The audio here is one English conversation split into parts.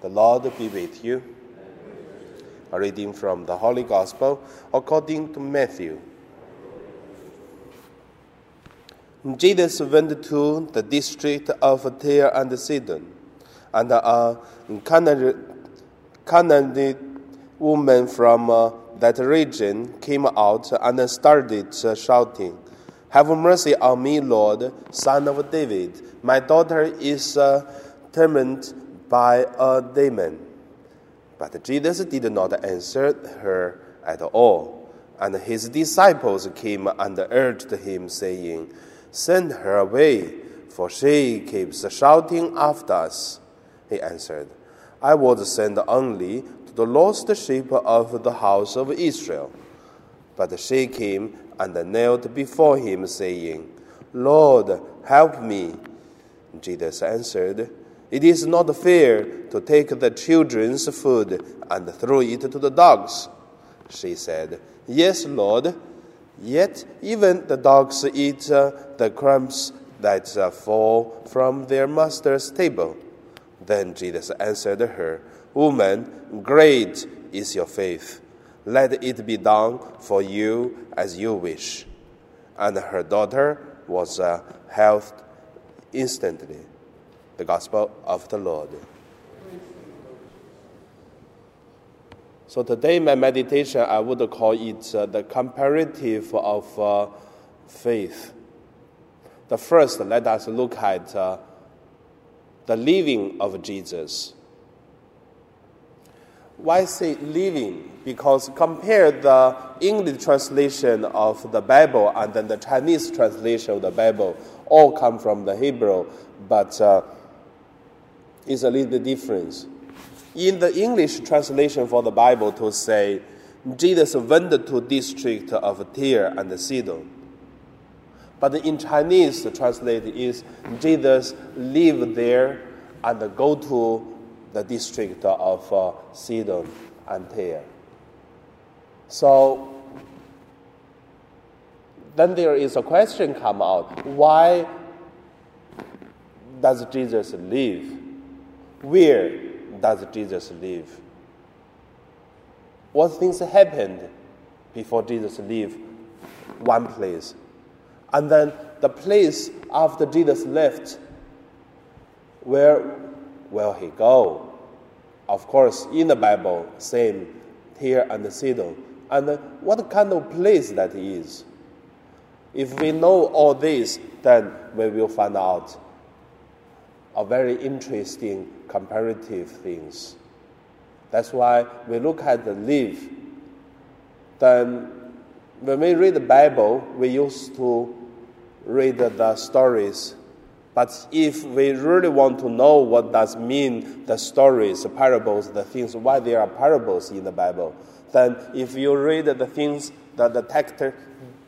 The Lord be with you. A reading from the Holy Gospel according to Matthew. Jesus went to the district of Tyre and Sidon, and a Canaanite woman from uh, that region came out and started shouting, Have mercy on me, Lord, son of David. My daughter is uh, tormented by a demon. But Jesus did not answer her at all. And his disciples came and urged him, saying, Send her away, for she keeps shouting after us. He answered, I was sent only to the lost sheep of the house of Israel. But she came and knelt before him, saying, Lord, help me. Jesus answered, It is not fair to take the children's food and throw it to the dogs. She said, Yes, Lord. Yet even the dogs eat uh, the crumbs that uh, fall from their master's table. Then Jesus answered her, Woman, great is your faith. Let it be done for you as you wish. And her daughter was uh, healed instantly. The Gospel of the Lord. So today, my meditation, I would call it uh, the comparative of uh, faith. The first, let us look at uh, the living of Jesus. Why say living? Because compare the English translation of the Bible and then the Chinese translation of the Bible, all come from the Hebrew, but it's a little difference in the English translation for the Bible to say, Jesus went to district of Tyre and Sidon. But in Chinese translated is Jesus lived there and go to the district of uh, Sidon and Tyre. So then there is a question come out: Why does Jesus live? Where does Jesus live? What things happened before Jesus leave one place? And then the place after Jesus left, where will he go? Of course, in the Bible, same Tyre and Sidon. And what kind of place that is? If we know all this, then we will find out a very interesting comparative things. That's why we look at the leaf. Then, when we read the Bible, we used to read the stories. But if we really want to know what does mean the stories, the parables, the things, why there are parables in the Bible, then if you read the things, that the text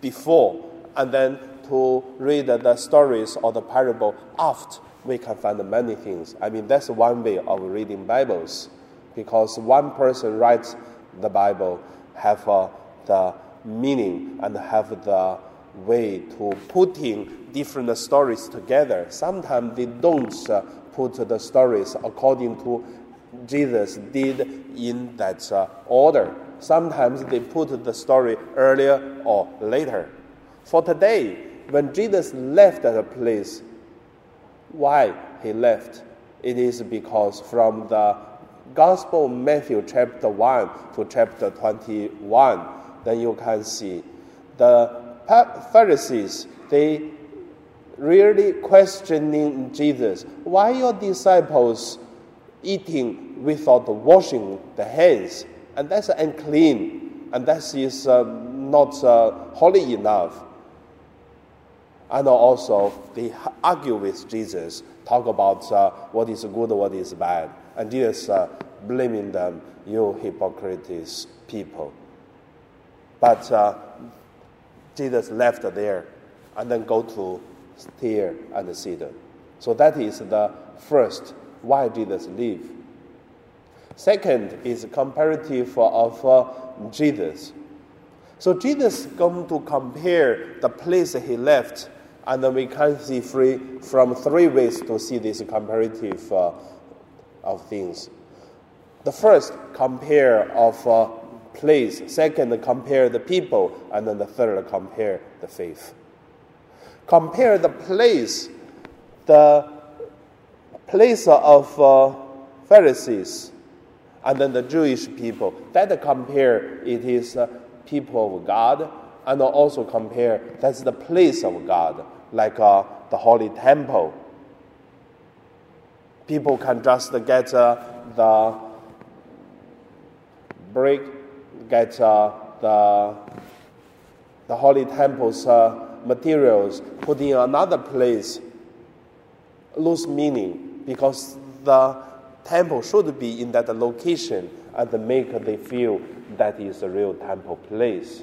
before, and then to read the stories or the parable after, we can find many things. I mean, that's one way of reading Bibles, because one person writes the Bible, have uh, the meaning and have the way to putting different stories together. Sometimes they don't uh, put the stories according to Jesus did in that uh, order. Sometimes they put the story earlier or later. For today, when Jesus left that place, why he left. It is because from the Gospel of Matthew chapter 1 to chapter 21, then you can see the Pharisees, they really questioning Jesus. Why your disciples eating without washing the hands? And that's unclean, and that is uh, not uh, holy enough. And also, they argue with Jesus, talk about uh, what is good, what is bad. And Jesus uh, blaming them, you hypocrites people. But uh, Jesus left there and then go to Tyre and Sidon. So that is the first why Jesus leave. Second is comparative of uh, Jesus. So Jesus going to compare the place he left and then we can see free from three ways to see this comparative uh, of things. The first compare of uh, place, second compare the people, and then the third compare the faith. Compare the place, the place of uh, Pharisees, and then the Jewish people. That compare it is uh, people of God, and also compare that's the place of God, like uh, the holy temple. People can just get uh, the brick, get uh, the the holy temple's uh, materials, put in another place, lose meaning because the temple should be in that location and make they feel that is a real temple place.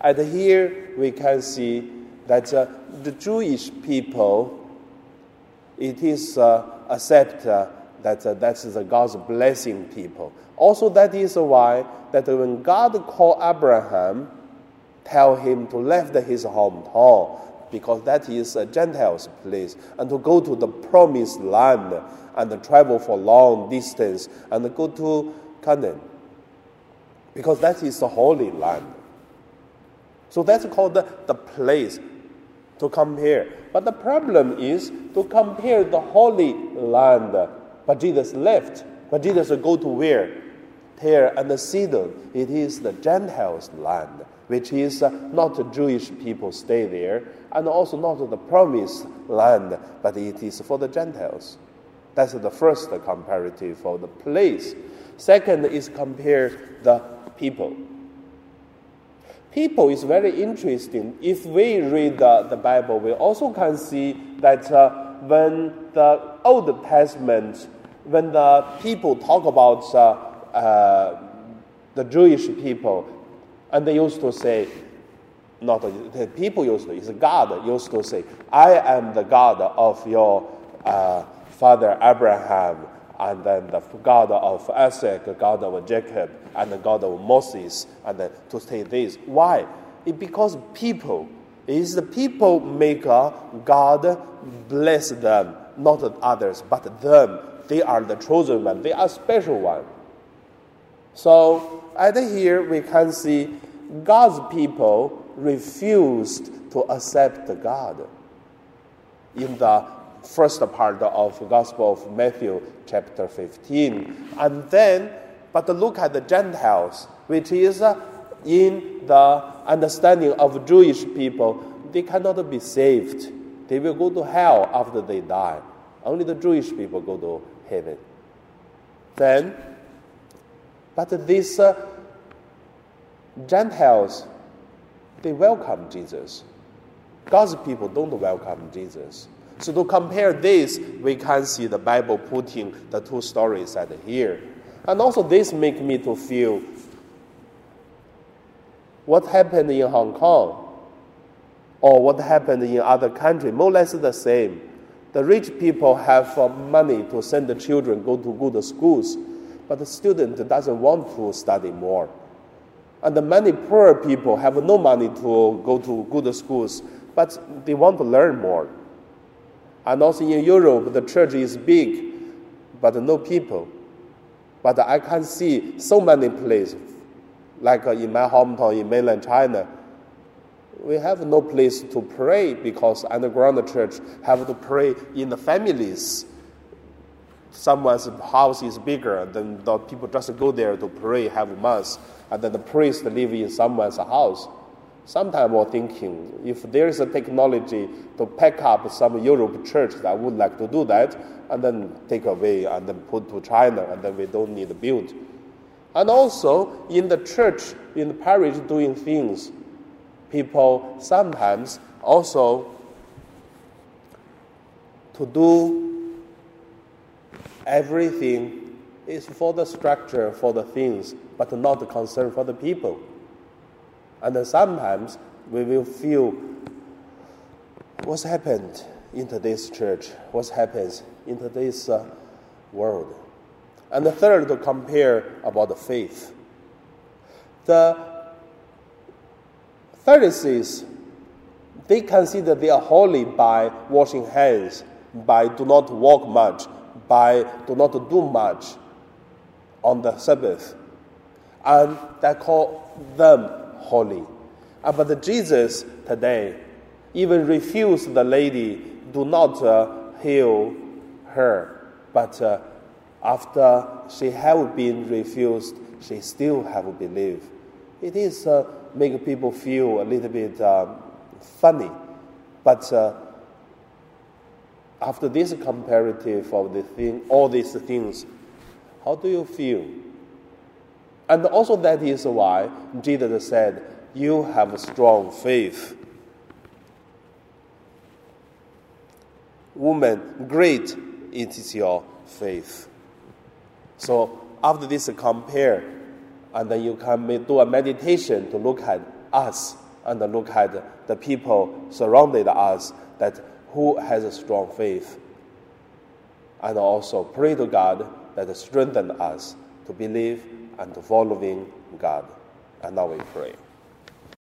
And here we can see that uh, the Jewish people, it is uh, accept uh, that uh, that's the God's blessing people. Also, that is why that when God called Abraham, tell him to leave his hometown because that is a Gentile's place and to go to the promised land and travel for long distance and go to Canaan because that is the holy land. So that's called the, the place to compare. But the problem is to compare the holy land. But Jesus left. But Jesus go to where? Tyre and Sidon. It is the Gentiles' land, which is uh, not the Jewish people stay there, and also not the promised land, but it is for the Gentiles. That's the first comparative for the place. Second is compare the people. People is very interesting. If we read the, the Bible, we also can see that uh, when the Old Testament, when the people talk about uh, uh, the Jewish people, and they used to say, not the people used to, it's God used to say, I am the God of your uh, father Abraham, and then the God of Isaac, the God of Jacob, and the God of Moses, and then to say this. Why? It because people, is the people maker, God bless them, not others, but them. They are the chosen one, they are special one. So at here we can see God's people refused to accept God in the first part of Gospel of Matthew, chapter 15. And then, but look at the Gentiles, which is uh, in the understanding of Jewish people, they cannot be saved. They will go to hell after they die. Only the Jewish people go to heaven. Then, but these uh, Gentiles, they welcome Jesus. God's people don't welcome Jesus. So to compare this, we can see the Bible putting the two stories at here. And also this make me to feel what happened in Hong Kong or what happened in other countries, more or less the same. The rich people have money to send the children go to good schools, but the student doesn't want to study more. And the many poor people have no money to go to good schools, but they want to learn more. And also in Europe, the church is big, but no people. But I can see so many places, like uh, in my hometown in mainland China, we have no place to pray because underground church have to pray in the families. Someone's house is bigger, then the people just go there to pray, have mass, and then the priest live in someone's house. Sometimes we're thinking if there is a technology to pack up some Europe church that would like to do that and then take away and then put to China and then we don't need to build. And also in the church, in the parish doing things, people sometimes also to do everything is for the structure, for the things, but not the concern for the people. And then sometimes we will feel what's happened in today's church, what happens in today's uh, world. And the third, to compare about the faith. The Pharisees, they consider they are holy by washing hands, by do not walk much, by do not do much. on the Sabbath, and they call them holy. Uh, but Jesus today even refused the lady, do not uh, heal her. But uh, after she have been refused, she still have believed. It is uh, make people feel a little bit um, funny, but uh, after this comparative of the thing, all these things, how do you feel? And also that is why Jesus said, "You have a strong faith." Woman, great it is your faith. So after this compare, and then you can do a meditation to look at us and look at the people surrounded us that who has a strong faith. And also pray to God that strengthen us to believe and following God. And now we pray.